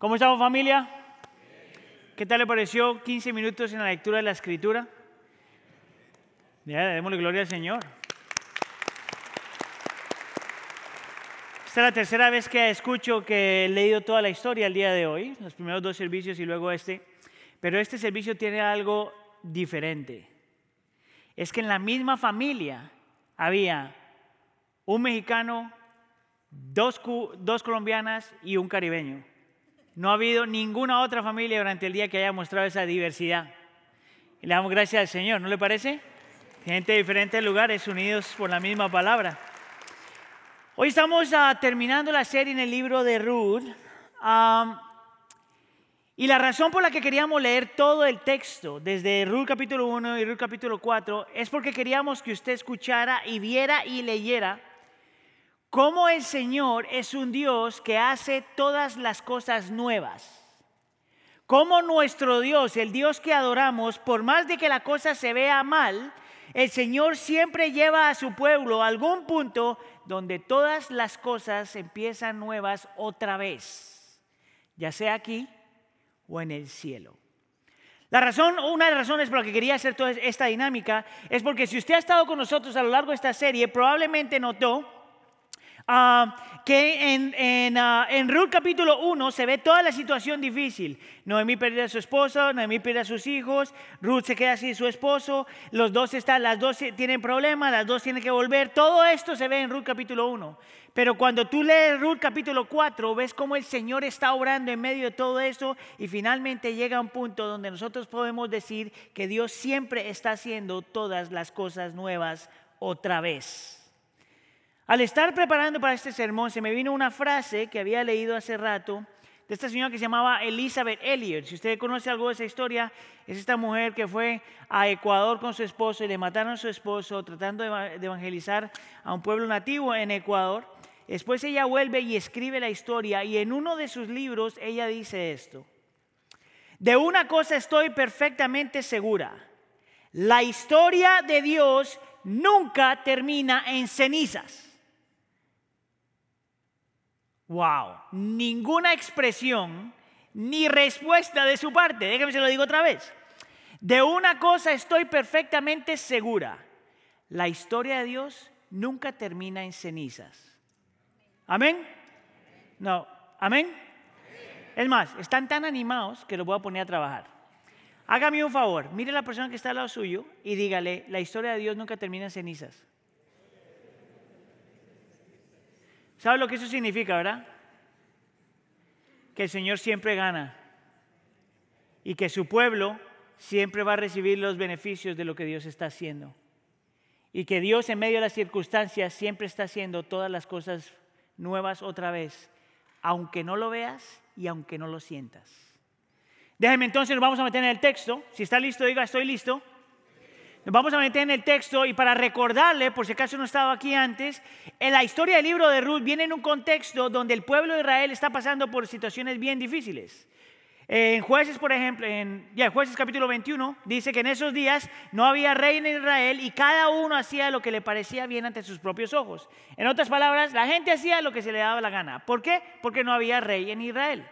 ¿Cómo estamos familia? ¿Qué tal le pareció 15 minutos en la lectura de la escritura? Ya, démosle gloria al Señor. Esta es la tercera vez que escucho que he leído toda la historia el día de hoy, los primeros dos servicios y luego este, pero este servicio tiene algo diferente. Es que en la misma familia había un mexicano, dos, dos colombianas y un caribeño. No ha habido ninguna otra familia durante el día que haya mostrado esa diversidad. Y le damos gracias al Señor, ¿no le parece? Gente de diferentes lugares unidos por la misma palabra. Hoy estamos uh, terminando la serie en el libro de Ruth. Um, y la razón por la que queríamos leer todo el texto, desde Ruth capítulo 1 y Ruth capítulo 4, es porque queríamos que usted escuchara y viera y leyera cómo el Señor es un Dios que hace todas las cosas nuevas. Cómo nuestro Dios, el Dios que adoramos, por más de que la cosa se vea mal, el Señor siempre lleva a su pueblo a algún punto donde todas las cosas empiezan nuevas otra vez, ya sea aquí o en el cielo. La razón, una de las razones por la que quería hacer toda esta dinámica es porque si usted ha estado con nosotros a lo largo de esta serie, probablemente notó Ah, que en, en, uh, en, Ruth capítulo 1 se ve toda la situación difícil. Noemí pierde a su esposo, Noemí pierde a sus hijos, Ruth se queda sin su esposo, los dos están, las dos tienen problemas, las dos tienen que volver. Todo esto se ve en Ruth capítulo 1. Pero cuando tú lees Ruth capítulo 4, ves cómo el Señor está obrando en medio de todo eso y finalmente llega a un punto donde nosotros podemos decir que Dios siempre está haciendo todas las cosas nuevas otra vez. Al estar preparando para este sermón, se me vino una frase que había leído hace rato de esta señora que se llamaba Elizabeth Elliot. Si usted conoce algo de esa historia, es esta mujer que fue a Ecuador con su esposo y le mataron a su esposo tratando de evangelizar a un pueblo nativo en Ecuador. Después ella vuelve y escribe la historia y en uno de sus libros ella dice esto. De una cosa estoy perfectamente segura. La historia de Dios nunca termina en cenizas. Wow, ninguna expresión ni respuesta de su parte. Déjame se lo digo otra vez. De una cosa estoy perfectamente segura. La historia de Dios nunca termina en cenizas. ¿Amén? No, ¿amén? Es más, están tan animados que los voy a poner a trabajar. Hágame un favor, mire a la persona que está al lado suyo y dígale, la historia de Dios nunca termina en cenizas. ¿Sabe lo que eso significa, verdad? Que el Señor siempre gana y que su pueblo siempre va a recibir los beneficios de lo que Dios está haciendo. Y que Dios en medio de las circunstancias siempre está haciendo todas las cosas nuevas otra vez, aunque no lo veas y aunque no lo sientas. Déjeme entonces, nos vamos a meter en el texto. Si está listo, diga, estoy listo. Vamos a meter en el texto y para recordarle, por si acaso no estaba aquí antes, en la historia del libro de Ruth viene en un contexto donde el pueblo de Israel está pasando por situaciones bien difíciles. En jueces, por ejemplo, en jueces capítulo 21, dice que en esos días no había rey en Israel y cada uno hacía lo que le parecía bien ante sus propios ojos. En otras palabras, la gente hacía lo que se le daba la gana. ¿Por qué? Porque no había rey en Israel.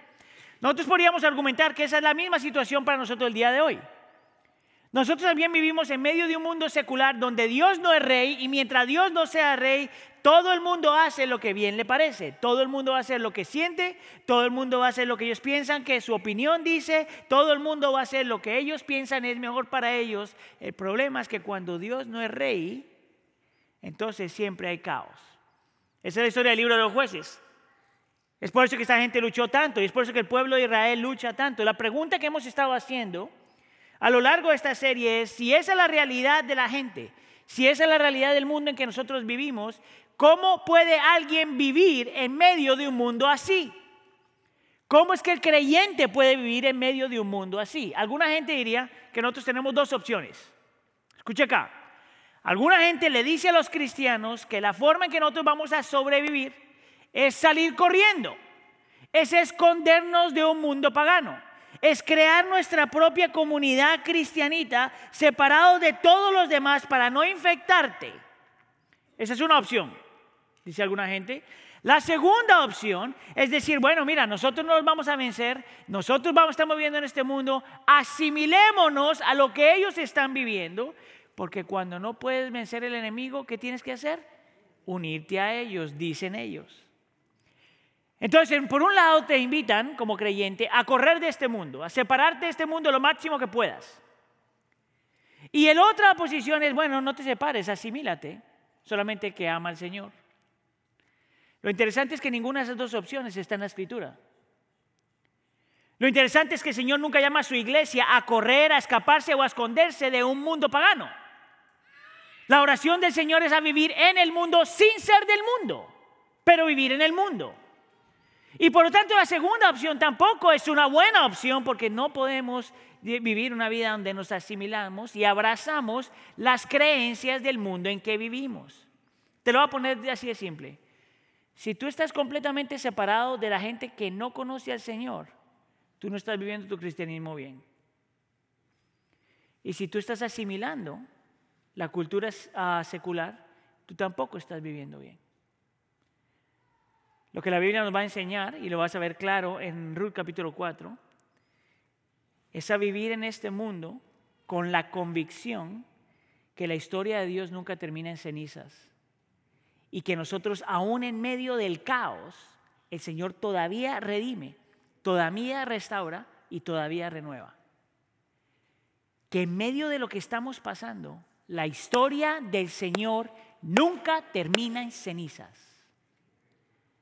Nosotros podríamos argumentar que esa es la misma situación para nosotros el día de hoy. Nosotros también vivimos en medio de un mundo secular donde Dios no es rey y mientras Dios no sea rey, todo el mundo hace lo que bien le parece. Todo el mundo va a hacer lo que siente, todo el mundo va a hacer lo que ellos piensan que su opinión dice, todo el mundo va a hacer lo que ellos piensan es mejor para ellos. El problema es que cuando Dios no es rey, entonces siempre hay caos. Esa es la historia del libro de los jueces. Es por eso que esta gente luchó tanto y es por eso que el pueblo de Israel lucha tanto. La pregunta que hemos estado haciendo a lo largo de esta serie si esa es la realidad de la gente, si esa es la realidad del mundo en que nosotros vivimos, ¿cómo puede alguien vivir en medio de un mundo así? ¿Cómo es que el creyente puede vivir en medio de un mundo así? Alguna gente diría que nosotros tenemos dos opciones. Escuche acá. Alguna gente le dice a los cristianos que la forma en que nosotros vamos a sobrevivir es salir corriendo, es escondernos de un mundo pagano es crear nuestra propia comunidad cristianita separado de todos los demás para no infectarte. Esa es una opción, dice alguna gente. La segunda opción es decir, bueno, mira, nosotros no los vamos a vencer, nosotros vamos estar viviendo en este mundo, asimilémonos a lo que ellos están viviendo, porque cuando no puedes vencer el enemigo, ¿qué tienes que hacer? Unirte a ellos, dicen ellos. Entonces, por un lado te invitan como creyente a correr de este mundo, a separarte de este mundo lo máximo que puedas. Y en otra posición es, bueno, no te separes, asimílate, solamente que ama al Señor. Lo interesante es que ninguna de esas dos opciones está en la escritura. Lo interesante es que el Señor nunca llama a su iglesia a correr, a escaparse o a esconderse de un mundo pagano. La oración del Señor es a vivir en el mundo sin ser del mundo, pero vivir en el mundo. Y por lo tanto la segunda opción tampoco es una buena opción porque no podemos vivir una vida donde nos asimilamos y abrazamos las creencias del mundo en que vivimos. Te lo voy a poner así de simple. Si tú estás completamente separado de la gente que no conoce al Señor, tú no estás viviendo tu cristianismo bien. Y si tú estás asimilando la cultura ah, secular, tú tampoco estás viviendo bien. Lo que la Biblia nos va a enseñar, y lo vas a ver claro en Ruth capítulo 4, es a vivir en este mundo con la convicción que la historia de Dios nunca termina en cenizas y que nosotros aún en medio del caos, el Señor todavía redime, todavía restaura y todavía renueva. Que en medio de lo que estamos pasando, la historia del Señor nunca termina en cenizas.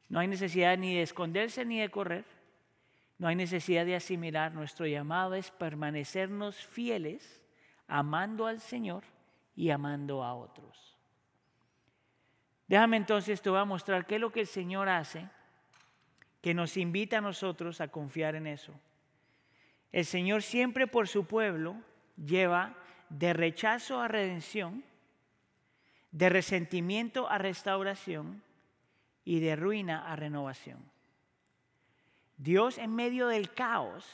No hay necesidad ni de esconderse ni de correr. No hay necesidad de asimilar. Nuestro llamado es permanecernos fieles, amando al Señor y amando a otros. Déjame entonces, te voy a mostrar qué es lo que el Señor hace, que nos invita a nosotros a confiar en eso. El Señor siempre por su pueblo lleva de rechazo a redención, de resentimiento a restauración y de ruina a renovación. Dios en medio del caos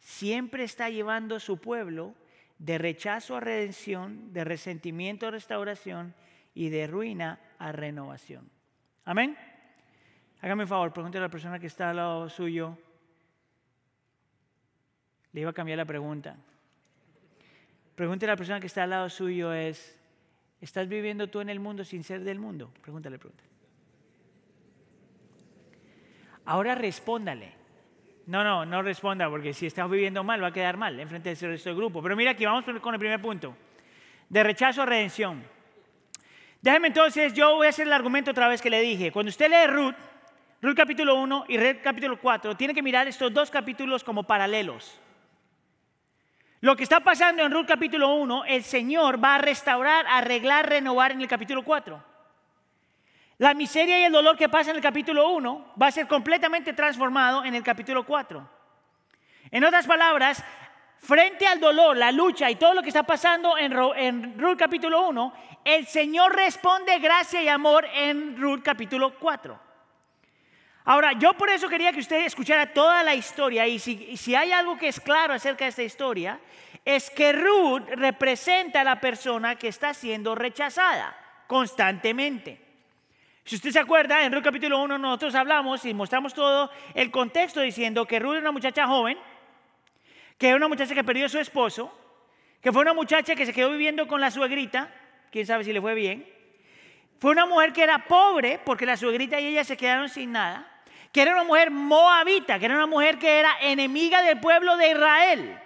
siempre está llevando a su pueblo de rechazo a redención, de resentimiento a restauración y de ruina a renovación. Amén. Hágame un favor, pregúntale a la persona que está al lado suyo. Le iba a cambiar la pregunta. Pregúntale a la persona que está al lado suyo es, ¿estás viviendo tú en el mundo sin ser del mundo? Pregúntale, pregúntale. Ahora respóndale. No, no, no responda porque si estás viviendo mal va a quedar mal en frente del resto del grupo. Pero mira aquí, vamos con el primer punto. De rechazo a redención. Déjeme entonces, yo voy a hacer el argumento otra vez que le dije. Cuando usted lee Ruth, Ruth capítulo 1 y Ruth capítulo 4, tiene que mirar estos dos capítulos como paralelos. Lo que está pasando en Ruth capítulo 1, el Señor va a restaurar, arreglar, renovar en el capítulo 4. La miseria y el dolor que pasa en el capítulo 1 va a ser completamente transformado en el capítulo 4. En otras palabras, frente al dolor, la lucha y todo lo que está pasando en, Ruth capítulo 1, el Señor responde gracia y amor en Ruth capítulo 4. Ahora, yo por eso quería que usted escuchara toda la historia y si, si hay algo que es claro acerca de esta historia, es que Ruth representa a la persona que está siendo rechazada constantemente. Si usted se acuerda, en Ruth capítulo 1 nosotros hablamos y mostramos todo el contexto diciendo que Ruth era una muchacha joven, que era una muchacha que perdió a su esposo, que fue una muchacha que se quedó viviendo con la suegrita, quién sabe si le fue bien. Fue una mujer que era pobre porque la suegrita y ella se quedaron sin nada. Que era una mujer moabita, que era una mujer que era enemiga del pueblo de Israel.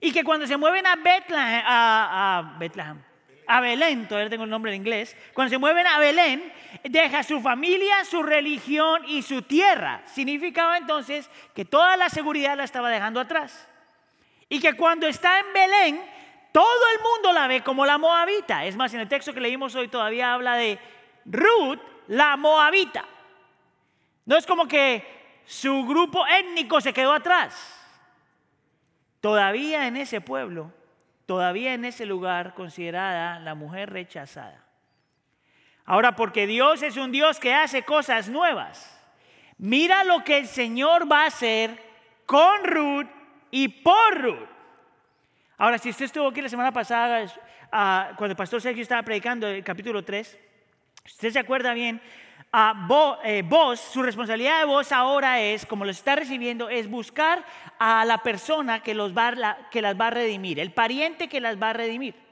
Y que cuando se mueven a Bethlehem, a, a Bethlehem, a Belén, todavía tengo el nombre en inglés, cuando se mueven a Belén, deja su familia, su religión y su tierra. Significaba entonces que toda la seguridad la estaba dejando atrás. Y que cuando está en Belén, todo el mundo la ve como la moabita. Es más, en el texto que leímos hoy todavía habla de Ruth, la moabita. No es como que su grupo étnico se quedó atrás. Todavía en ese pueblo, todavía en ese lugar considerada la mujer rechazada. Ahora, porque Dios es un Dios que hace cosas nuevas. Mira lo que el Señor va a hacer con Ruth y por Ruth. Ahora, si usted estuvo aquí la semana pasada, ah, cuando el pastor Sergio estaba predicando el capítulo 3, usted se acuerda bien, eh, vos, su responsabilidad de vos ahora es, como los está recibiendo, es buscar a la persona que, los va, que las va a redimir, el pariente que las va a redimir.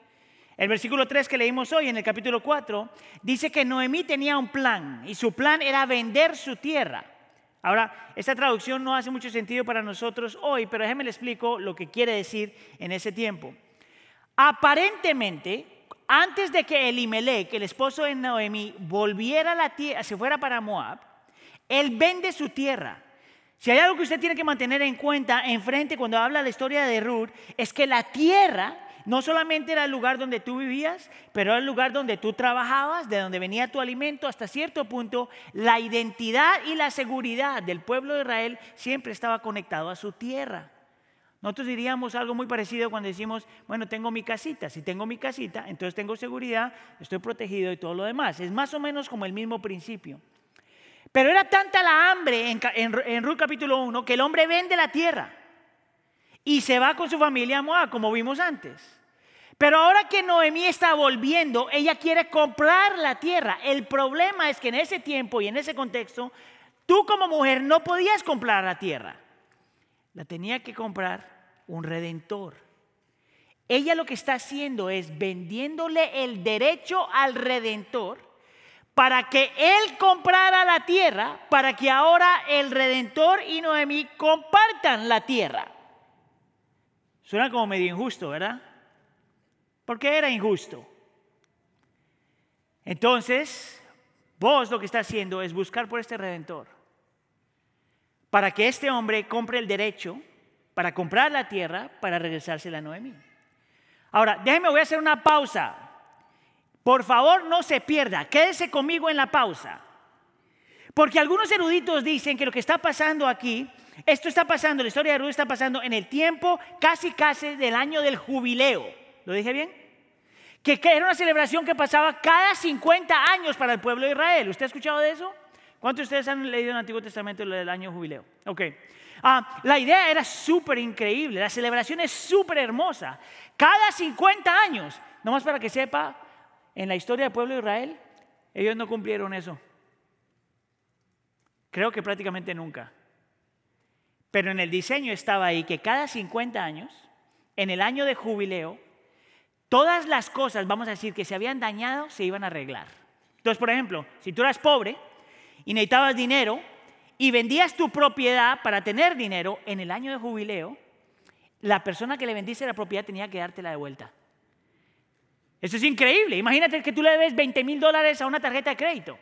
El versículo 3 que leímos hoy en el capítulo 4 dice que Noemí tenía un plan y su plan era vender su tierra. Ahora, esta traducción no hace mucho sentido para nosotros hoy, pero déjenme le explico lo que quiere decir en ese tiempo. Aparentemente, antes de que Elimelech, el esposo de Noemí, volviera a la tierra, se fuera para Moab, él vende su tierra. Si hay algo que usted tiene que mantener en cuenta enfrente cuando habla de la historia de Ruth, es que la tierra no solamente era el lugar donde tú vivías, pero era el lugar donde tú trabajabas, de donde venía tu alimento, hasta cierto punto, la identidad y la seguridad del pueblo de Israel siempre estaba conectado a su tierra. Nosotros diríamos algo muy parecido cuando decimos, bueno, tengo mi casita. Si tengo mi casita, entonces tengo seguridad, estoy protegido y todo lo demás. Es más o menos como el mismo principio. Pero era tanta la hambre en, en, Ruth capítulo 1 que el hombre vende la tierra y se va con su familia a Moab, como vimos antes. Pero ahora que Noemí está volviendo, ella quiere comprar la tierra. El problema es que en ese tiempo y en ese contexto, tú como mujer no podías comprar la tierra. La tenía que comprar un redentor. Ella lo que está haciendo es vendiéndole el derecho al redentor para que él comprara la tierra, para que ahora el redentor y Noemí compartan la tierra. Suena como medio injusto, ¿verdad? Porque era injusto. Entonces, vos lo que está haciendo es buscar por este redentor para que este hombre compre el derecho para comprar la tierra para regresársela a Noemí. Ahora, déjeme, voy a hacer una pausa. Por favor, no se pierda. Quédese conmigo en la pausa. Porque algunos eruditos dicen que lo que está pasando aquí, esto está pasando, la historia de Ruth está pasando en el tiempo casi casi del año del jubileo. ¿Lo dije bien? Que, era una celebración que pasaba cada 50 años para el pueblo de Israel. ¿Usted ha escuchado de eso? ¿Cuántos de ustedes han leído en el Antiguo Testamento del año jubileo? Ok. Ah, la idea era súper increíble, la celebración es súper hermosa. Cada 50 años, nomás para que sepa, en la historia del pueblo de Israel, ellos no cumplieron eso. Creo que prácticamente nunca. Pero en el diseño estaba ahí que cada 50 años, en el año de jubileo, todas las cosas, vamos a decir, que se habían dañado, se iban a arreglar. Entonces, por ejemplo, si tú eras pobre y necesitabas dinero, y vendías tu propiedad para tener dinero, en el año de jubileo, la persona que le vendiste la propiedad tenía que dártela de vuelta. Eso es increíble. Imagínate que tú le debes 20 mil dólares a una tarjeta de crédito.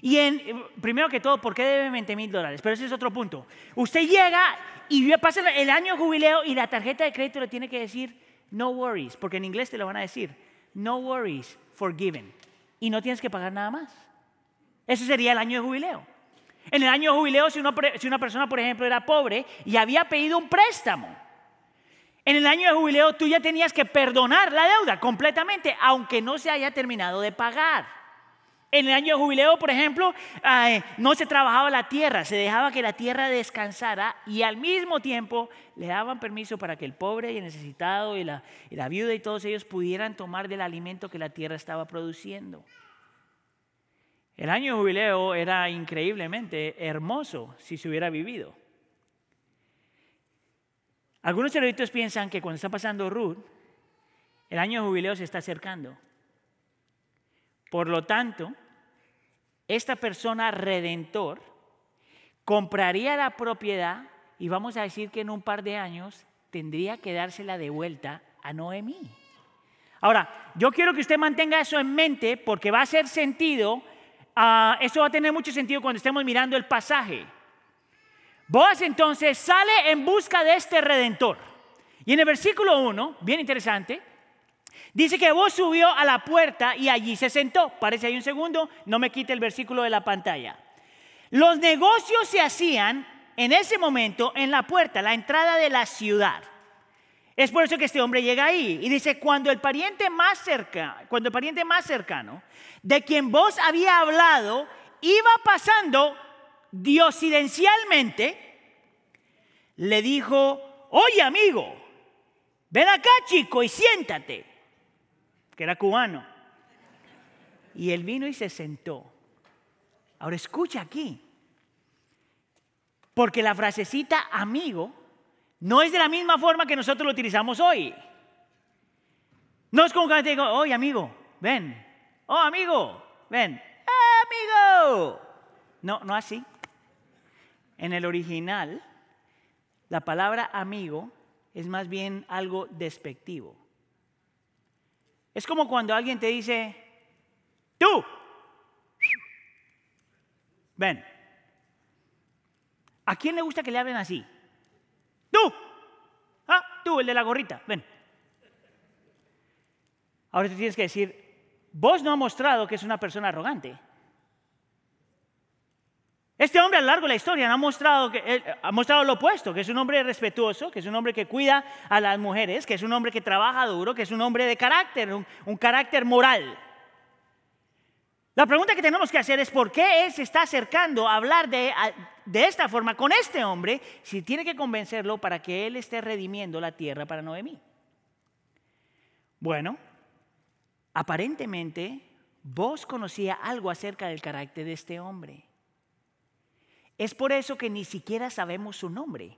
Y en, primero que todo, ¿por qué debe 20 mil dólares? Pero ese es otro punto. Usted llega y pasa el año jubileo y la tarjeta de crédito le tiene que decir no worries, porque en inglés te lo van a decir no worries, forgiven. Y no tienes que pagar nada más. Ese sería el año de jubileo. En el año de jubileo, si, si una persona, por ejemplo, era pobre y había pedido un préstamo, en el año de jubileo tú ya tenías que perdonar la deuda completamente, aunque no se haya terminado de pagar. En el año de jubileo, por ejemplo, no se trabajaba la tierra, se dejaba que la tierra descansara y al mismo tiempo le daban permiso para que el pobre y el necesitado y la, viuda y todos ellos pudieran tomar del alimento que la tierra estaba produciendo. El año de jubileo era increíblemente hermoso si se hubiera vivido. Algunos eruditos piensan que cuando está pasando Ruth, el año de jubileo se está acercando. Por lo tanto, esta persona redentor compraría la propiedad y vamos a decir que en un par de años tendría que dársela de vuelta a Noemí. Ahora, yo quiero que usted mantenga eso en mente porque va a hacer sentido Ah, eso va a tener mucho sentido cuando estemos mirando el pasaje. Boaz entonces sale en busca de este redentor. Y en el versículo 1, bien interesante, dice que Boaz subió a la puerta y allí se sentó. Parece ahí un segundo, no me quite el versículo de la pantalla. Los negocios se hacían en ese momento en la puerta, la entrada de la ciudad. Es por eso que este hombre llega ahí y dice, cuando el pariente más cerca, cuando el pariente más cercano de quien vos había hablado iba pasando diosidencialmente, le dijo, oye amigo, ven acá chico y siéntate, que era cubano. Y él vino y se sentó. Ahora escucha aquí. Porque la frasecita amigo no es de la misma forma que nosotros lo utilizamos hoy. No es como cuando te digo, oye amigo, ven. Oh amigo, ven. amigo. No, no así. En el original, la palabra amigo es más bien algo despectivo. Es como cuando alguien te dice, tú, ven. ¿A quién le gusta que le hablen así? Tú, ah, tú, el de la gorrita, ven. Ahora tú tienes que decir, vos no has mostrado que es una persona arrogante. Este hombre a lo largo de la historia ha mostrado, eh, ha mostrado lo opuesto, que es un hombre respetuoso, que es un hombre que cuida a las mujeres, que es un hombre que trabaja duro, que es un hombre de carácter, un, carácter moral. La pregunta que tenemos que hacer es por qué él se está acercando a hablar de, de esta forma con este hombre si tiene que convencerlo para que él esté redimiendo la tierra para Noemí. Bueno, aparentemente vos conocía algo acerca del carácter de este hombre. Es por eso que ni siquiera sabemos su nombre.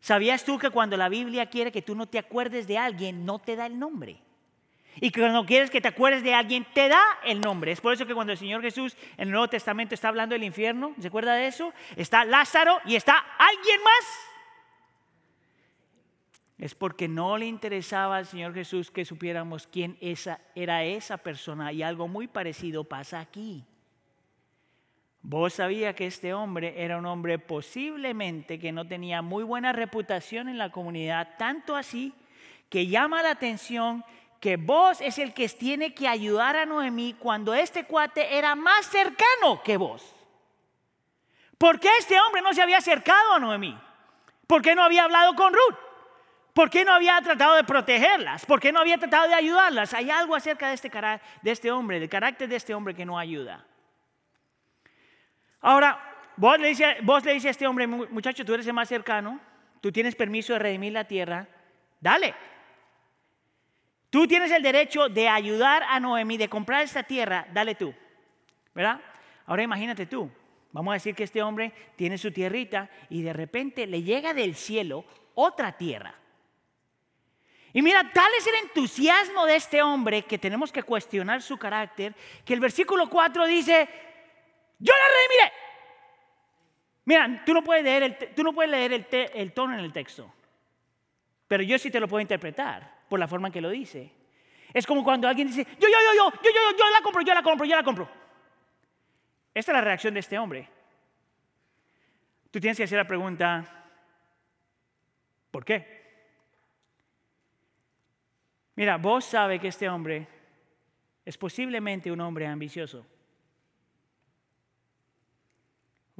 ¿Sabías tú que cuando la Biblia quiere que tú no te acuerdes de alguien, no te da el nombre? Y que cuando quieres que te acuerdes de alguien, te da el nombre. Es por eso que cuando el Señor Jesús en el Nuevo Testamento está hablando del infierno, ¿se acuerda de eso? Está Lázaro y está alguien más. Es porque no le interesaba al Señor Jesús que supiéramos quién esa, era esa persona y algo muy parecido pasa aquí. Vos sabía que este hombre era un hombre posiblemente que no tenía muy buena reputación en la comunidad, tanto así que llama la atención que vos es el que tiene que ayudar a Noemí cuando este cuate era más cercano que vos. ¿Por qué este hombre no se había acercado a Noemí? ¿Por qué no había hablado con Ruth? ¿Por qué no había tratado de protegerlas? ¿Por qué no había tratado de ayudarlas? Hay algo acerca de este, de este hombre, del carácter de este hombre que no ayuda. Ahora, vos le dices a este hombre, muchacho, tú eres el más cercano, tú tienes permiso de redimir la tierra, dale. Tú tienes el derecho de ayudar a Noemi, de comprar esta tierra, dale tú. ¿Verdad? Ahora imagínate tú, vamos a decir que este hombre tiene su tierrita y de repente le llega del cielo otra tierra. Y mira, tal es el entusiasmo de este hombre que tenemos que cuestionar su carácter, que el versículo 4 dice, yo la redimiré. Mira, tú no puedes leer el, tú no puedes leer el, el tono en el texto, pero yo sí te lo puedo interpretar por la forma en que lo dice. Es como cuando alguien dice, yo, yo, yo, yo, yo, yo, yo la compro, yo la compro, yo la compro. Esta es la reacción de este hombre. Tú tienes que hacer la pregunta, ¿por qué? Mira, vos sabe que este hombre es posiblemente un hombre ambicioso.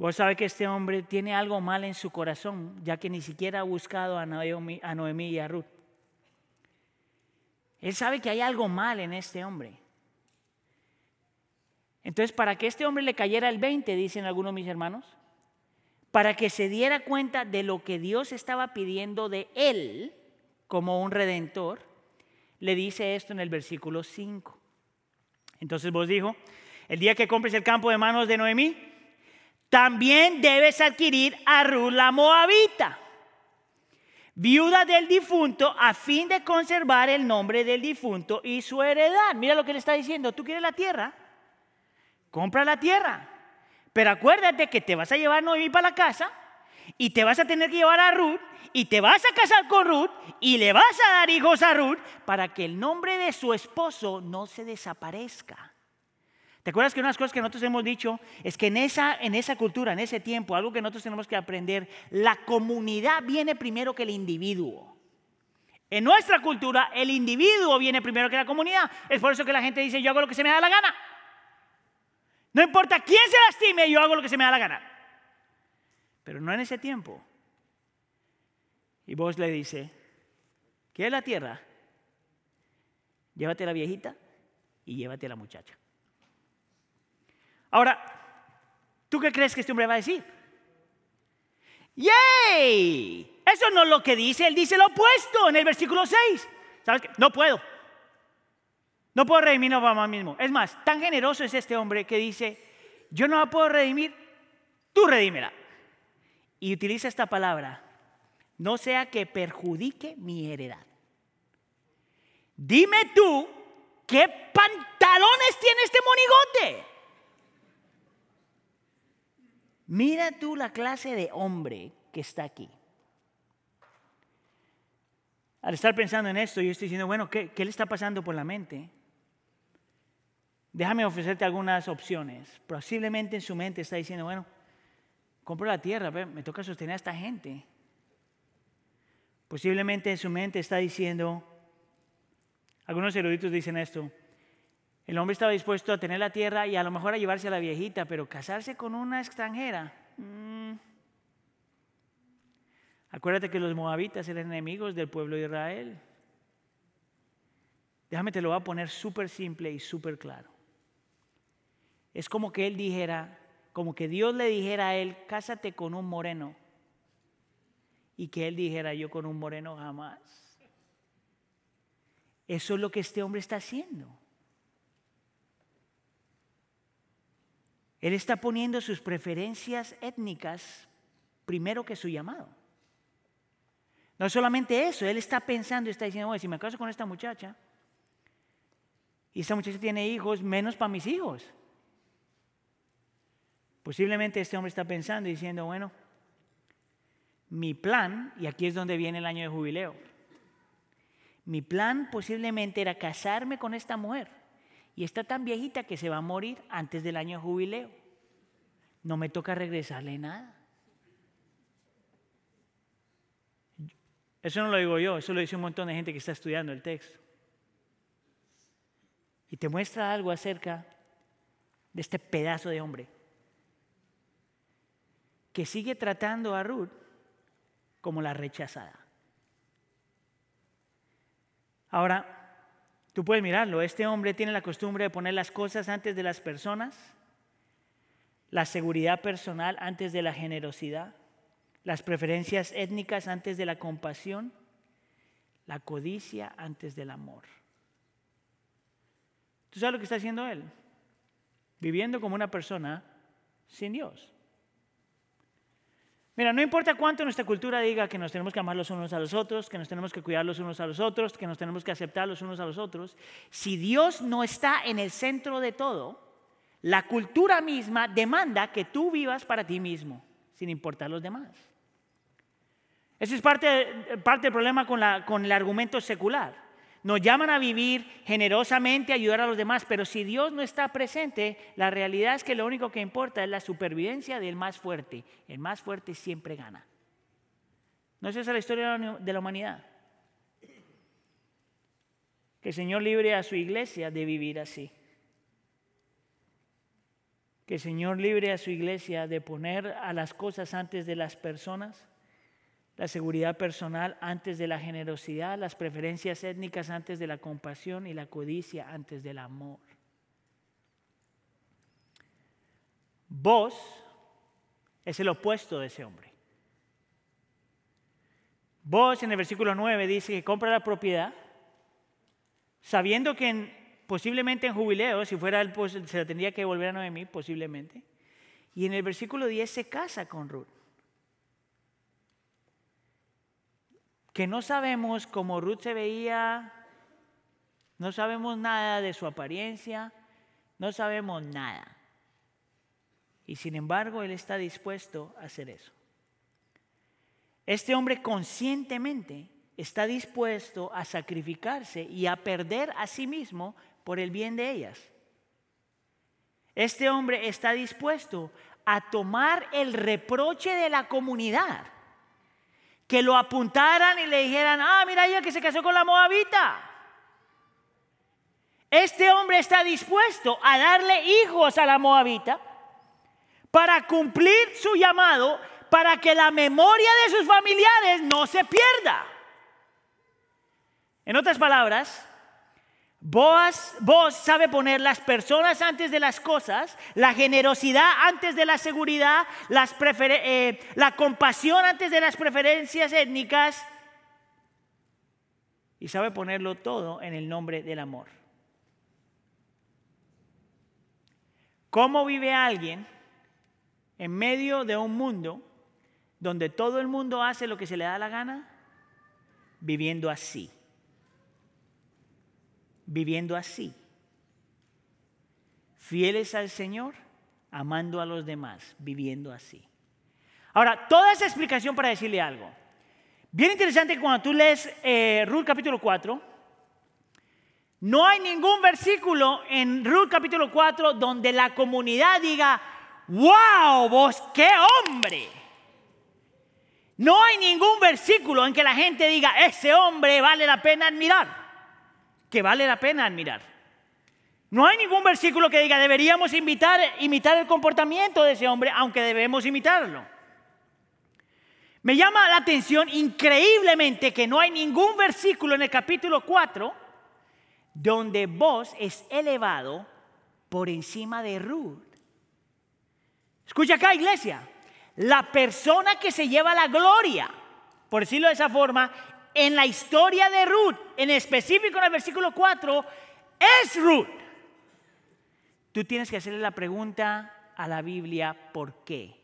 Vos sabe que este hombre tiene algo mal en su corazón, ya que ni siquiera ha buscado a Noemí, y a Ruth. Él sabe que hay algo mal en este hombre. Entonces, para que este hombre le cayera el 20, dicen algunos mis hermanos, para que se diera cuenta de lo que Dios estaba pidiendo de él como un redentor, le dice esto en el versículo 5. Entonces vos dijo, el día que compres el campo de manos de Noemí, también debes adquirir a Ruth la Moabita, viuda del difunto, a fin de conservar el nombre del difunto y su heredad. Mira lo que le está diciendo, tú quieres la tierra, compra la tierra, pero acuérdate que te vas a llevar Noemí para la casa y te vas a tener que llevar a Ruth y te vas a casar con Ruth y le vas a dar hijos a Ruth para que el nombre de su esposo no se desaparezca. ¿Te acuerdas que una de las cosas que nosotros hemos dicho es que en esa, en esa cultura, en ese tiempo, algo que nosotros tenemos que aprender, la comunidad viene primero que el individuo. En nuestra cultura, el individuo viene primero que la comunidad. Es por eso que la gente dice, yo hago lo que se me da la gana. No importa quién se lastime, yo hago lo que se me da la gana. Pero no en ese tiempo. Y vos le dice, ¿qué es la tierra? Llévate a la viejita y llévate a la muchacha. Ahora, ¿tú qué crees que este hombre va a decir? ¡Yay! Eso no es lo que dice, él dice lo opuesto en el versículo 6. ¿Sabes qué? No puedo. No puedo redimirme para mí mismo. Es más, tan generoso es este hombre que dice, yo no la puedo redimir, tú redímela. Y utiliza esta palabra, no sea que perjudique mi heredad. Dime tú qué pantalones tiene este monigote. Mira tú la clase de hombre que está aquí. Al estar pensando en esto, yo estoy diciendo, bueno, ¿qué, le está pasando por la mente? Déjame ofrecerte algunas opciones. Posiblemente en su mente está diciendo, bueno, compro la tierra, me toca sostener a esta gente. Posiblemente en su mente está diciendo, algunos eruditos dicen esto, el hombre estaba dispuesto a tener la tierra y a lo mejor a llevarse a la viejita, pero casarse con una extranjera. Mm. Acuérdate que los moabitas eran enemigos del pueblo de Israel. Déjame te lo voy a poner súper simple y súper claro. Es como que él dijera, como que Dios le dijera a él, cásate con un moreno. Y que él dijera, yo con un moreno jamás. Eso es lo que este hombre está haciendo. Él está poniendo sus preferencias étnicas primero que su llamado. No solamente eso, él está pensando, está diciendo, oye, si me caso con esta muchacha y esta muchacha tiene hijos, menos para mis hijos. Posiblemente este hombre está pensando y diciendo, bueno, mi plan, y aquí es donde viene el año de jubileo, mi plan posiblemente era casarme con esta mujer y está tan viejita que se va a morir antes del año de jubileo. No me toca regresarle nada. Eso no lo digo yo, eso lo dice un montón de gente que está estudiando el texto. Y te muestra algo acerca de este pedazo de hombre que sigue tratando a Ruth como la rechazada. Ahora, Tú puedes mirarlo, este hombre tiene la costumbre de poner las cosas antes de las personas, la seguridad personal antes de la generosidad, las preferencias étnicas antes de la compasión, la codicia antes del amor. ¿Tú sabes lo que está haciendo él? Viviendo como una persona sin Dios. Mira, no importa cuánto nuestra cultura diga que nos tenemos que amar los unos a los otros, que nos tenemos que cuidar los unos a los otros, que nos tenemos que aceptar los unos a los otros, si Dios no está en el centro de todo, la cultura misma demanda que tú vivas para ti mismo, sin importar los demás. Ese es parte, parte del problema con, la, con el argumento secular. Nos llaman a vivir generosamente, a ayudar a los demás, pero si Dios no está presente, la realidad es que lo único que importa es la supervivencia del más fuerte. El más fuerte siempre gana. ¿No es esa la historia de la humanidad? Que el Señor libre a su iglesia de vivir así. Que el Señor libre a su iglesia de poner a las cosas antes de las personas la seguridad personal antes de la generosidad, las preferencias étnicas antes de la compasión y la codicia antes del amor. Vos es el opuesto de ese hombre. Vos en el versículo 9 dice que compra la propiedad sabiendo que posiblemente en jubileo, si fuera él, se la tendría que devolver a Noemí, posiblemente. Y en el versículo 10 se casa con Ruth. Que no sabemos cómo Ruth se veía, no sabemos nada de su apariencia, no sabemos nada. Y sin embargo, Él está dispuesto a hacer eso. Este hombre conscientemente está dispuesto a sacrificarse y a perder a sí mismo por el bien de ellas. Este hombre está dispuesto a tomar el reproche de la comunidad que lo apuntaran y le dijeran, ah, mira ella que se casó con la moabita. Este hombre está dispuesto a darle hijos a la moabita para cumplir su llamado, para que la memoria de sus familiares no se pierda. En otras palabras, Vos, vos sabe poner las personas antes de las cosas, la generosidad antes de la seguridad, eh, la compasión antes de las preferencias étnicas y sabe ponerlo todo en el nombre del amor. ¿Cómo vive alguien en medio de un mundo donde todo el mundo hace lo que se le da la gana? Viviendo así. Viviendo así. Fieles al Señor, amando a los demás, viviendo así. Ahora, toda esa explicación para decirle algo. Bien interesante cuando tú lees eh, Ruth capítulo 4, no hay ningún versículo en Ruth capítulo 4 donde la comunidad diga, wow, vos qué hombre. No hay ningún versículo en que la gente diga, ese hombre vale la pena admirar, que vale la pena admirar. No hay ningún versículo que diga, deberíamos imitar el comportamiento de ese hombre, aunque debemos imitarlo. Me llama la atención increíblemente que no hay ningún versículo en el capítulo 4 donde vos es elevado por encima de Ruth. Escucha acá, iglesia. La persona que se lleva la gloria, por decirlo de esa forma, en la historia de Ruth, en específico en el versículo 4, es Ruth. Tú tienes que hacerle la pregunta a la Biblia, ¿por qué?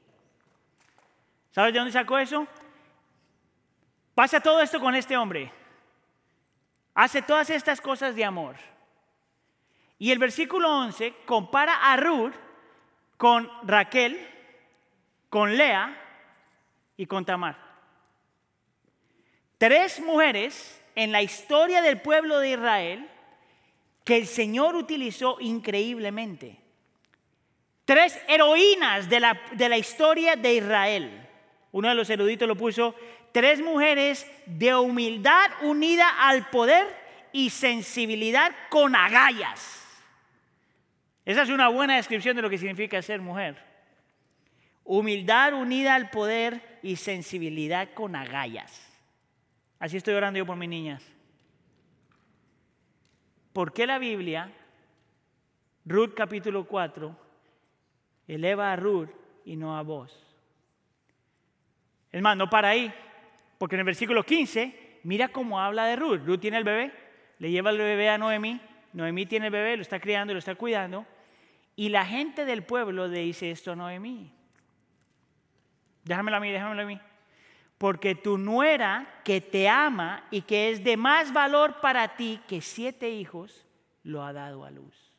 ¿Sabes de dónde sacó eso? Pasa todo esto con este hombre hace todas estas cosas de amor. Y el versículo 11 compara a Ruth con Raquel, con Lea y con Tamar. Tres mujeres en la historia del pueblo de Israel que el Señor utilizó increíblemente. Tres heroínas de la, de la historia de Israel. Uno de los eruditos lo puso tres mujeres de humildad unida al poder y sensibilidad con agallas. Esa es una buena descripción de lo que significa ser mujer. Humildad unida al poder y sensibilidad con agallas. Así estoy orando yo por mis niñas. ¿Por qué la Biblia, Ruth capítulo 4, eleva a Ruth y no a vos? Es más, no para ahí. Porque en el versículo 15, mira cómo habla de Ruth. Ruth tiene el bebé, le lleva el bebé a Noemí. Noemí tiene el bebé, lo está criando, lo está cuidando. Y la gente del pueblo le dice esto a Noemí. Déjamelo a mí, déjamelo a mí. Porque tu nuera que te ama y que es de más valor para ti que siete hijos, lo ha dado a luz.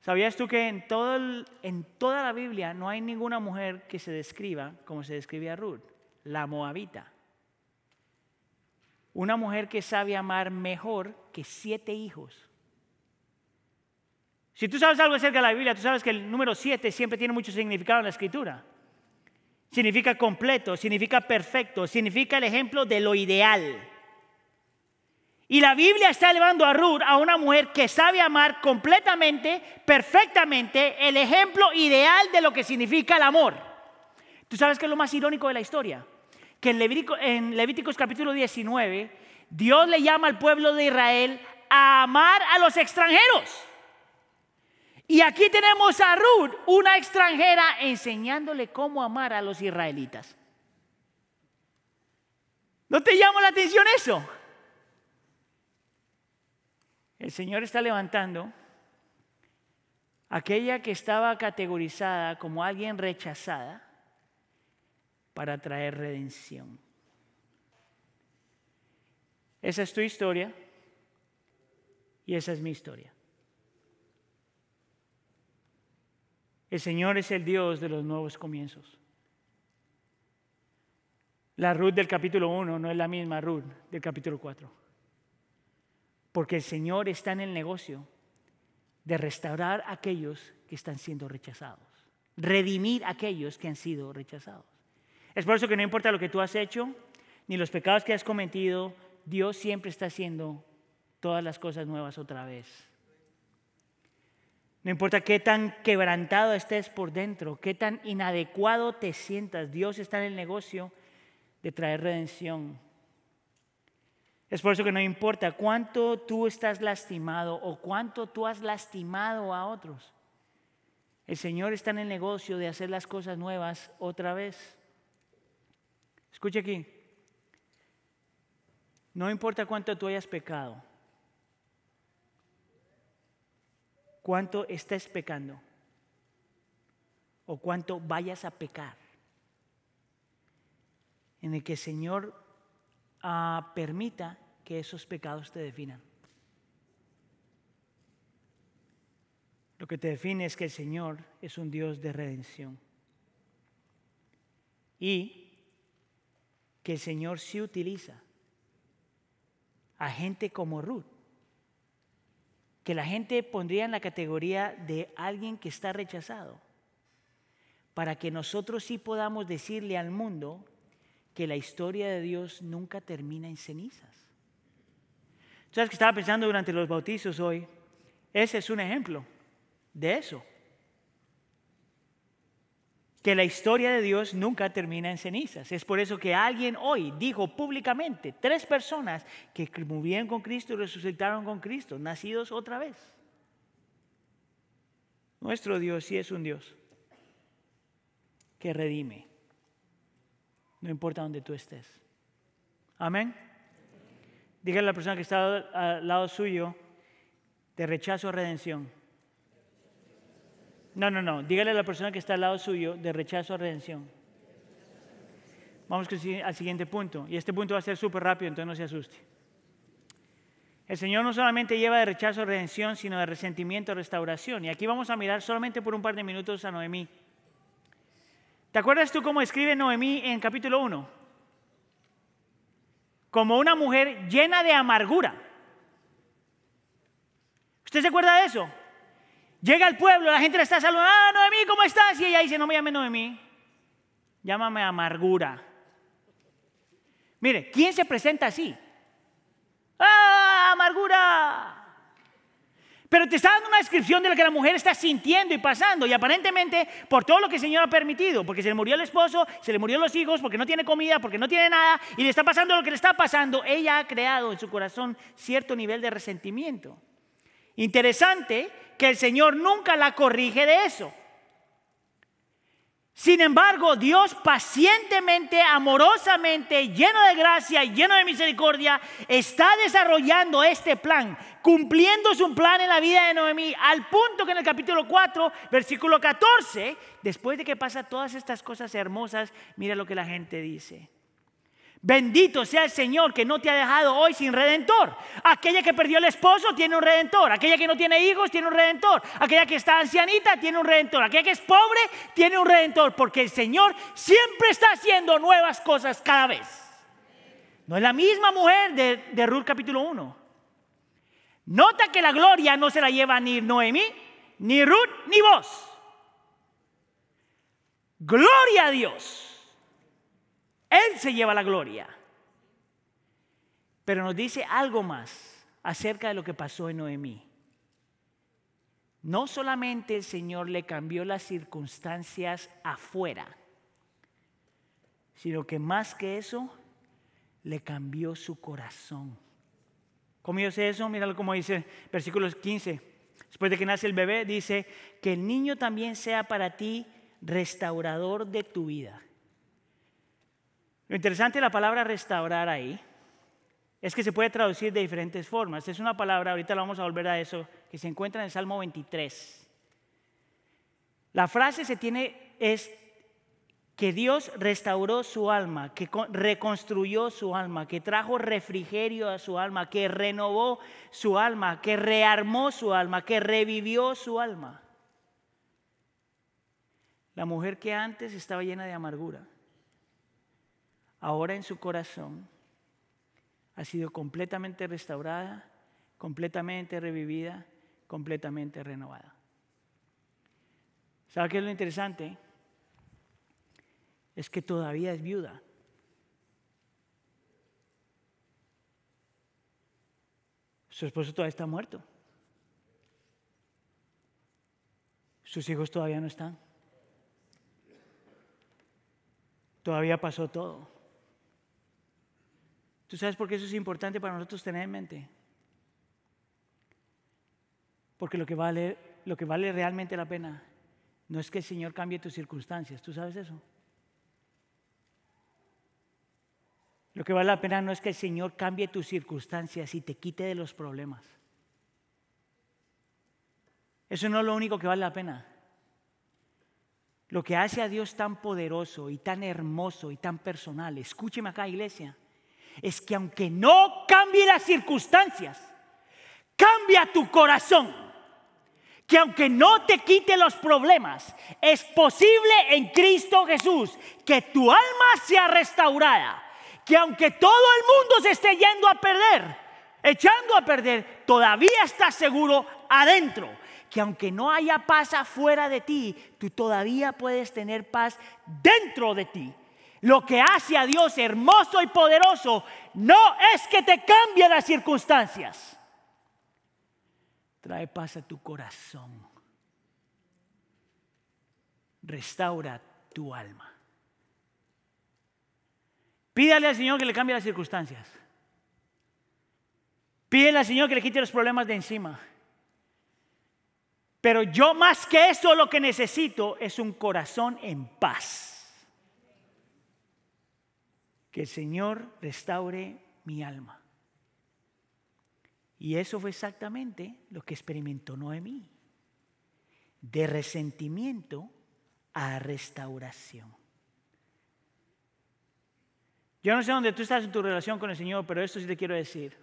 ¿Sabías tú que en, toda la Biblia no hay ninguna mujer que se describa como se describe a Ruth? la moabita. Una mujer que sabe amar mejor que siete hijos. Si tú sabes algo acerca de la Biblia, tú sabes que el número siete siempre tiene mucho significado en la escritura. Significa completo, significa perfecto, significa el ejemplo de lo ideal. Y la Biblia está elevando a Ruth a una mujer que sabe amar completamente, perfectamente, el ejemplo ideal de lo que significa el amor. ¿Tú sabes qué es lo más irónico de la historia? que en, Levíticos capítulo 19, Dios le llama al pueblo de Israel a amar a los extranjeros. Y aquí tenemos a Ruth, una extranjera, enseñándole cómo amar a los israelitas. ¿No te llama la atención eso? El Señor está levantando aquella que estaba categorizada como alguien rechazada para traer redención. Esa es tu historia y esa es mi historia. El Señor es el Dios de los nuevos comienzos. La Ruth del capítulo 1 no es la misma Ruth del capítulo 4. Porque el Señor está en el negocio de restaurar a aquellos que están siendo rechazados, redimir a aquellos que han sido rechazados. Es por eso que no importa lo que tú has hecho, ni los pecados que has cometido, Dios siempre está haciendo todas las cosas nuevas otra vez. No importa qué tan quebrantado estés por dentro, qué tan inadecuado te sientas, Dios está en el negocio de traer redención. Es por eso que no importa cuánto tú estás lastimado o cuánto tú has lastimado a otros. El Señor está en el negocio de hacer las cosas nuevas otra vez. Escuche aquí. No importa cuánto tú hayas pecado. Cuánto estés pecando o cuánto vayas a pecar, en el que el Señor ah, permita que esos pecados te definan. Lo que te define es que el Señor es un Dios de redención. Y que el Señor sí utiliza a gente como Ruth, que la gente pondría en la categoría de alguien que está rechazado, para que nosotros sí podamos decirle al mundo que la historia de Dios nunca termina en cenizas. ¿Sabes que estaba pensando durante los bautizos hoy? Ese es un ejemplo de eso. Que la historia de Dios nunca termina en cenizas. Es por eso que alguien hoy dijo públicamente, tres personas que murieron con Cristo y resucitaron con Cristo, nacidos otra vez. Nuestro Dios sí es un Dios que redime, no importa donde tú estés. Amén. Dígale a la persona que está al lado suyo, de rechazo a redención. No, no, no. Dígale a la persona que está al lado suyo de rechazo a redención. Vamos al siguiente punto. Y este punto va a ser súper rápido, entonces no se asuste. El Señor no solamente lleva de rechazo a redención, sino de resentimiento a restauración. Y aquí vamos a mirar solamente por un par de minutos a Noemí. ¿Te acuerdas tú cómo escribe Noemí en capítulo 1? Como una mujer llena de amargura. ¿Usted se acuerda de eso? Llega al pueblo, la gente le está saludando, ah, Noemí, ¿cómo estás? Y ella dice, no me llame Noemí, llámame amargura. Mire, ¿quién se presenta así? ¡Ah, amargura! Pero te está dando una descripción de lo que la mujer está sintiendo y pasando. Y aparentemente, por todo lo que el Señor ha permitido, porque se le murió el esposo, se le murió los hijos, porque no tiene comida, porque no tiene nada, y le está pasando lo que le está pasando, ella ha creado en su corazón cierto nivel de resentimiento. Interesante que el Señor nunca la corrige de eso. Sin embargo, Dios pacientemente, amorosamente, lleno de gracia y lleno de misericordia, está desarrollando este plan, cumpliendo su plan en la vida de Noemí, al punto que en el capítulo 4, versículo 14, después de que pasa todas estas cosas hermosas, mira lo que la gente dice. Bendito sea el Señor que no te ha dejado hoy sin redentor. Aquella que perdió el esposo tiene un redentor. Aquella que no tiene hijos tiene un redentor. Aquella que está ancianita tiene un redentor. Aquella que es pobre tiene un redentor. Porque el Señor siempre está haciendo nuevas cosas cada vez. No es la misma mujer de, de Ruth capítulo 1. Nota que la gloria no se la lleva ni Noemí, ni Ruth, ni vos. Gloria a Dios. Él se lleva la gloria. Pero nos dice algo más acerca de lo que pasó en Noemí. No solamente el Señor le cambió las circunstancias afuera, sino que más que eso, le cambió su corazón. ¿Cómo yo sé eso? Míralo como dice versículos 15. Después de que nace el bebé, dice que el niño también sea para ti restaurador de tu vida. Lo interesante de la palabra restaurar ahí es que se puede traducir de diferentes formas. Es una palabra, ahorita la vamos a volver a eso, que se encuentra en Salmo 23. La frase se tiene es que Dios restauró su alma, que reconstruyó su alma, que trajo refrigerio a su alma, que renovó su alma, que rearmó su alma, que revivió su alma. La mujer que antes estaba llena de amargura ahora en su corazón ha sido completamente restaurada, completamente revivida, completamente renovada. ¿Sabe qué es lo interesante? Es que todavía es viuda. Su esposo todavía está muerto. Sus hijos todavía no están. Todavía pasó todo. ¿Tú sabes por qué eso es importante para nosotros tener en mente? Porque lo que vale, lo que vale realmente la pena no es que el Señor cambie tus circunstancias. ¿Tú sabes eso? Lo que vale la pena no es que el Señor cambie tus circunstancias y te quite de los problemas. Eso no es lo único que vale la pena. Lo que hace a Dios tan poderoso y tan hermoso y tan personal, escúcheme acá iglesia, es que aunque no cambie las circunstancias, cambia tu corazón. Que aunque no te quite los problemas, es posible en Cristo Jesús que tu alma sea restaurada. Que aunque todo el mundo se esté yendo a perder, echando a perder, todavía estás seguro adentro que aunque no haya paz afuera de ti, tú todavía puedes tener paz dentro de ti. Lo que hace a Dios hermoso y poderoso no es que te cambie las circunstancias. Trae paz a tu corazón. Restaura tu alma. Pídale al Señor que le cambie las circunstancias. Pídele al Señor que le quite los problemas de encima. Pero yo más que eso lo que necesito es un corazón en paz. Que el Señor restaure mi alma. Y eso fue exactamente lo que experimentó Noemí. De resentimiento a restauración. Yo no sé dónde tú estás en tu relación con el Señor, pero esto sí te quiero decir.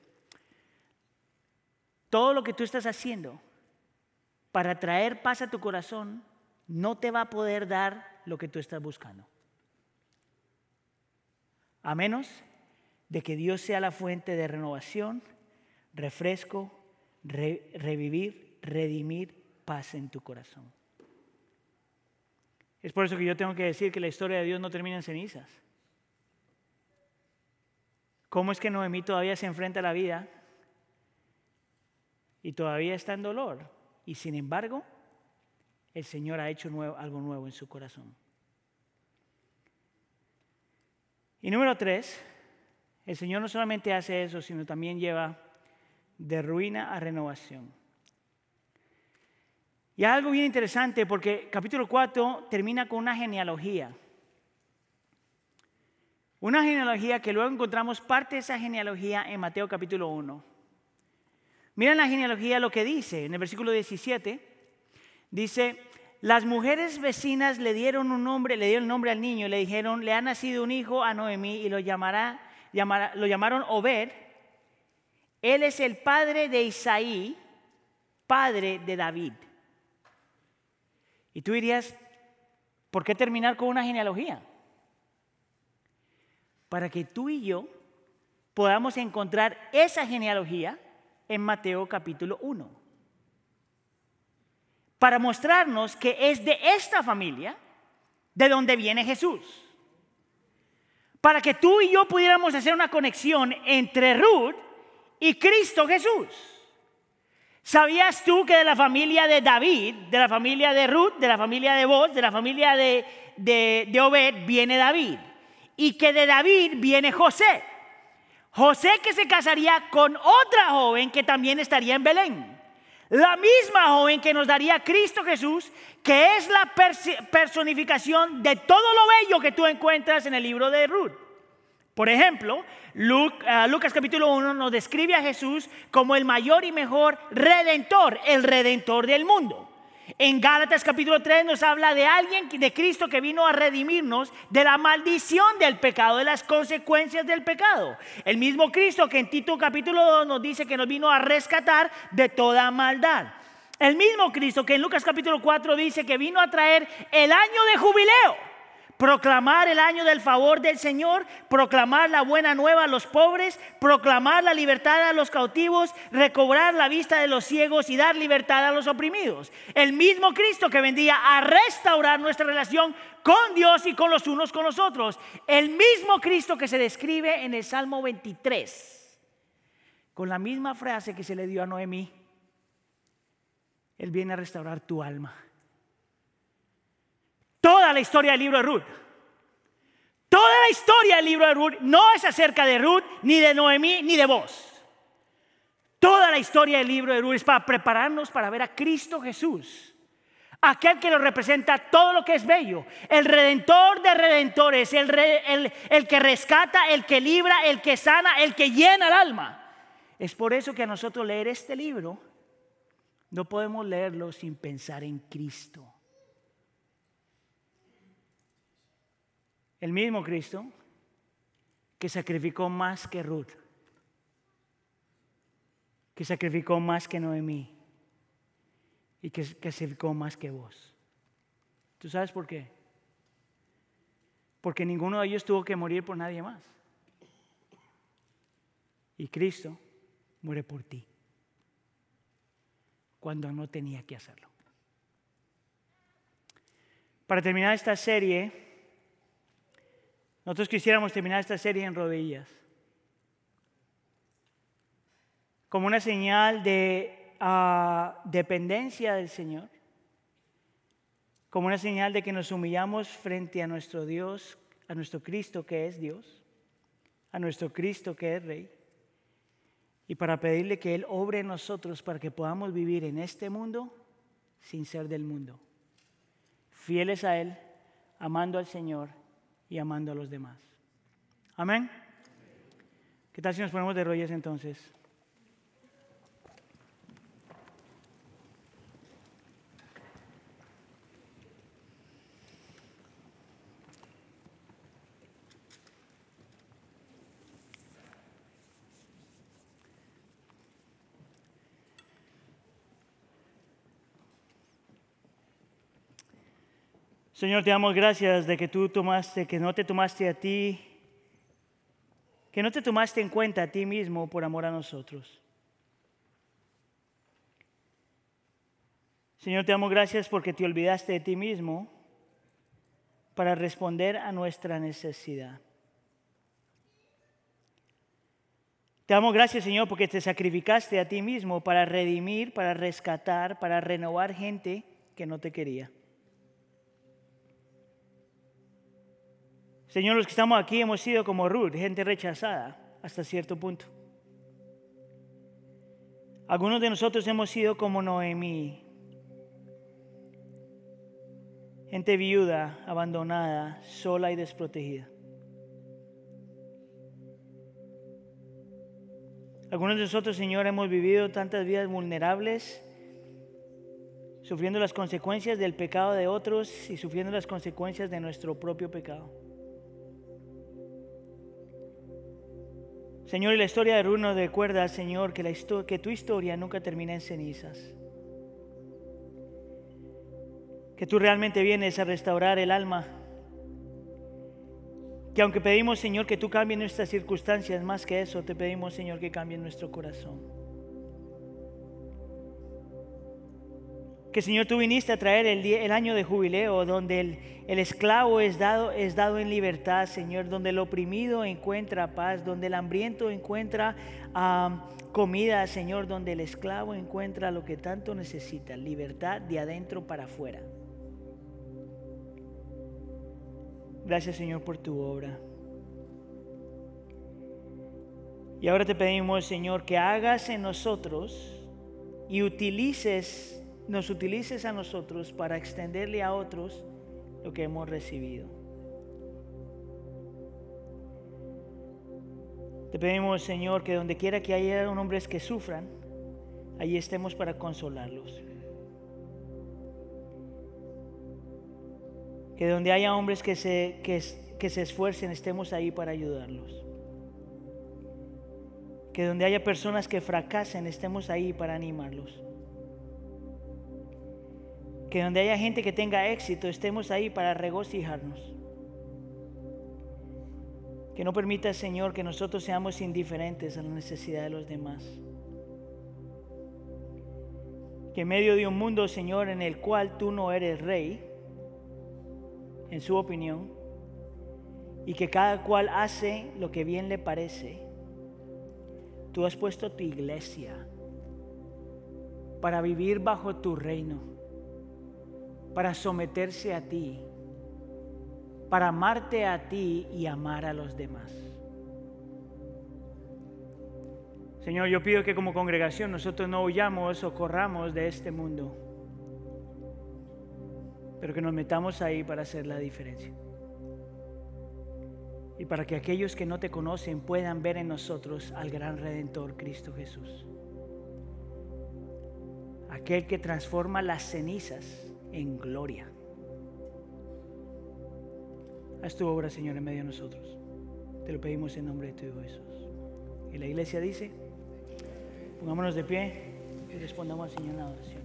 Todo lo que tú estás haciendo para traer paz a tu corazón, no te va a poder dar lo que tú estás buscando. A menos de que Dios sea la fuente de renovación, refresco, revivir, redimir paz en tu corazón. Es por eso que yo tengo que decir que la historia de Dios no termina en cenizas. ¿Cómo es que Noemí todavía se enfrenta a la vida y todavía está en dolor? Y sin embargo, el Señor ha hecho algo nuevo en su corazón. Y número tres, el Señor no solamente hace eso, sino también lleva de ruina a renovación. Y algo bien interesante porque capítulo 4 termina con una genealogía. Una genealogía que luego encontramos parte de esa genealogía en Mateo capítulo 1. Miren la genealogía lo que dice en el versículo 17. Dice, las mujeres vecinas le dieron un nombre, le dieron nombre al niño, le dijeron, le ha nacido un hijo a Noemí y lo, llamará, lo llamaron Obed. Él es el padre de Isaí, padre de David. Y tú dirías, ¿por qué terminar con una genealogía? Para que tú y yo podamos encontrar esa genealogía en Mateo capítulo 1. Para mostrarnos que es de esta familia de donde viene Jesús. Para que tú y yo pudiéramos hacer una conexión entre Ruth y Cristo Jesús. ¿Sabías tú que de la familia de David, de la familia de Ruth, de la familia de Boz, de la familia de, de, de Obed, viene David? Y que de David viene José. José que se casaría con otra joven que también estaría en Belén. La misma joven que nos daría Cristo Jesús, que es la personificación de todo lo bello que tú encuentras en el libro de Ruth. Por ejemplo, eh, Lucas capítulo 1 nos describe a Jesús como el mayor y mejor redentor, el redentor del mundo. En Gálatas capítulo 3 nos habla de alguien, de Cristo que vino a redimirnos de la maldición del pecado, de las consecuencias del pecado. El mismo Cristo que en Tito capítulo 2 nos dice que nos vino a rescatar de toda maldad. El mismo Cristo que en Lucas capítulo 4 dice que vino a traer el año de jubileo proclamar el año del favor del Señor, proclamar la buena nueva a los pobres, proclamar la libertad a los cautivos, recobrar la vista de los ciegos y dar libertad a los oprimidos. El mismo Cristo que vendría a restaurar nuestra relación con Dios y con los unos con los otros. El mismo Cristo que se describe en el Salmo 23, con la misma frase que se le dio a Noemí. Él viene a restaurar tu alma toda la historia del libro de Ruth. Toda la historia del libro de Ruth no es acerca de Ruth, ni de Noemí, ni de vos. Toda la historia del libro de Ruth es para prepararnos para ver a Cristo Jesús. Aquel que lo representa todo lo que es bello. El redentor de redentores, el, el, el que rescata, el que libra, el que sana, el que llena el alma. Es por eso que a nosotros leer este libro No podemos leerlo sin pensar en Cristo. El mismo Cristo que sacrificó más que Ruth, que sacrificó más que Noemí y que sacrificó más que vos. ¿Tú sabes por qué? Porque ninguno de ellos tuvo que morir por nadie más. Y Cristo muere por ti cuando no tenía que hacerlo. Para terminar esta serie, nosotros quisiéramos terminar esta serie en rodillas, como una señal de ah, dependencia del Señor, como una señal de que nos humillamos frente a nuestro Dios, a nuestro Cristo que es Dios, a nuestro Cristo que es Rey. Y para pedirle que Él obre en nosotros para que podamos vivir en este mundo sin ser del mundo, fieles a Él, amando al Señor y amando a los demás. Amén. ¿Qué tal si nos ponemos de rodillas entonces? Señor, te damos gracias de que tú tomaste, que no te tomaste a ti, que no te tomaste en cuenta a ti mismo por amor a nosotros. Señor, te damos gracias porque te olvidaste de ti mismo para responder a nuestra necesidad. Te damos gracias, Señor, porque te sacrificaste a ti mismo para redimir, para rescatar, para renovar gente que no te quería. Señor, los que estamos aquí hemos sido como Ruth, gente rechazada hasta cierto punto. Algunos de nosotros hemos sido como Noemí, gente viuda, abandonada, sola y desprotegida. Algunos de nosotros, Señor, hemos vivido tantas vidas vulnerables, sufriendo las consecuencias del pecado de otros y sufriendo las consecuencias de nuestro propio pecado. Señor, y la historia de Runo recuerda, Señor, que, tu historia nunca termina en cenizas. Que tú realmente vienes a restaurar el alma. Que aunque pedimos, Señor, que tú cambies nuestras circunstancias, más que eso, te pedimos, Señor, que cambie nuestro corazón. Que Señor tú viniste a traer el, año de jubileo, donde el, el, esclavo es dado, es dado en libertad, Señor, donde el oprimido encuentra paz, donde el hambriento encuentra comida, Señor, donde el esclavo encuentra lo que tanto necesita, libertad de adentro para afuera. Gracias, Señor, por tu obra. Y ahora te pedimos, Señor, que hagas en nosotros y utilices nos utilices a nosotros para extenderle a otros lo que hemos recibido. Te pedimos, Señor, que donde quiera que haya hombres que sufran, allí estemos para consolarlos. Que donde haya hombres que se, que, que se esfuercen, estemos ahí para ayudarlos. Que donde haya personas que fracasen, estemos ahí para animarlos que donde haya gente que tenga éxito, estemos ahí para regocijarnos. Que no permita, Señor, que nosotros seamos indiferentes a la necesidad de los demás. Que en medio de un mundo, Señor, en el cual tú no eres rey, en su opinión, y que cada cual hace lo que bien le parece, tú has puesto tu iglesia para vivir bajo tu reino para someterse a ti, para amarte a ti y amar a los demás. Señor, yo pido que como congregación nosotros no huyamos o corramos de este mundo, pero que nos metamos ahí para hacer la diferencia. Y para que aquellos que no te conocen puedan ver en nosotros al gran Redentor Cristo Jesús aquel que transforma las cenizas en gloria. Haz tu obra, Señor, en medio de nosotros. Te lo pedimos en nombre de tu Hijo Jesús. Y la iglesia dice, pongámonos de pie y respondamos al Señor en la oración.